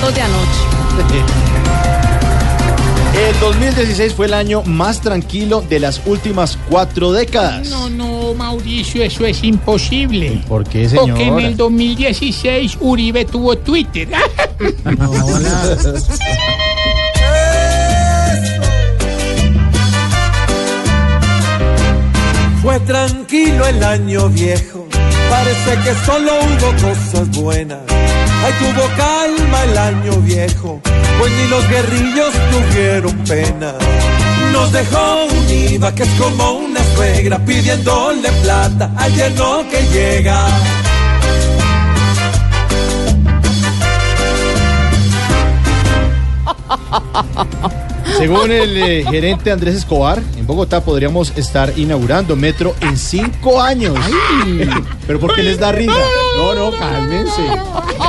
fotos de anoche. El 2016 fue el año más tranquilo de las últimas cuatro décadas. No, no, Mauricio, eso es imposible. ¿Por qué, Porque en señor? el 2016 Uribe tuvo Twitter. Fue tranquilo el año viejo, parece que solo hubo cosas buenas. Ay, tuvo calma el año viejo, pues ni los guerrillos tuvieron pena. Nos dejó un IVA que es como una suegra pidiéndole plata al yerno que llega. Según el eh, gerente Andrés Escobar, en Bogotá podríamos estar inaugurando metro en cinco años. ¿Pero por qué les da risa? No, no, cálmense.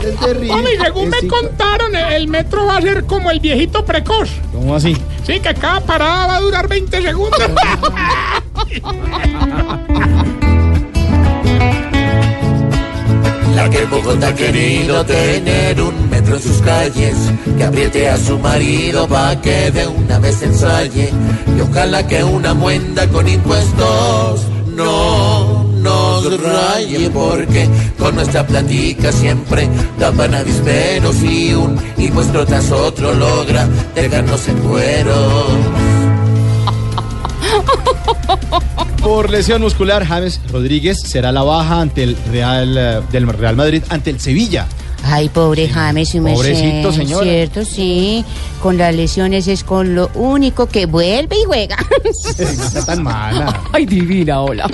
Les dé risa. Hombre, según me cinco- contaron, el metro va a ser como el viejito precoz. ¿Cómo así? Sí, que cada parada va a durar 20 segundos. que Bogotá ha querido tener un metro en sus calles, que apriete a su marido pa' que de una vez ensaye, y ojalá que una muenda con impuestos no nos raye, porque con nuestra platica siempre tapan avisperos y un impuesto tras otro logra dejarnos en cuero. Por lesión muscular, James Rodríguez será la baja ante el Real eh, del Real Madrid ante el Sevilla. Ay, pobre James, me Pobrecito, señora. Cierto, sí. Con las lesiones es con lo único que vuelve y juega. No está tan mala. Ay, divina, hola.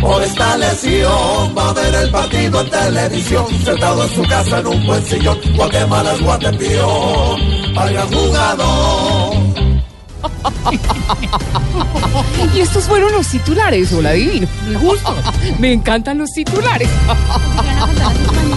Por esta lesión va a ver el partido en televisión, sentado en su casa en un buen sillón. Guatemala es Guatepeón, vaya jugador. Y estos fueron los titulares, hola, divino. Me gusta. Me encantan los titulares.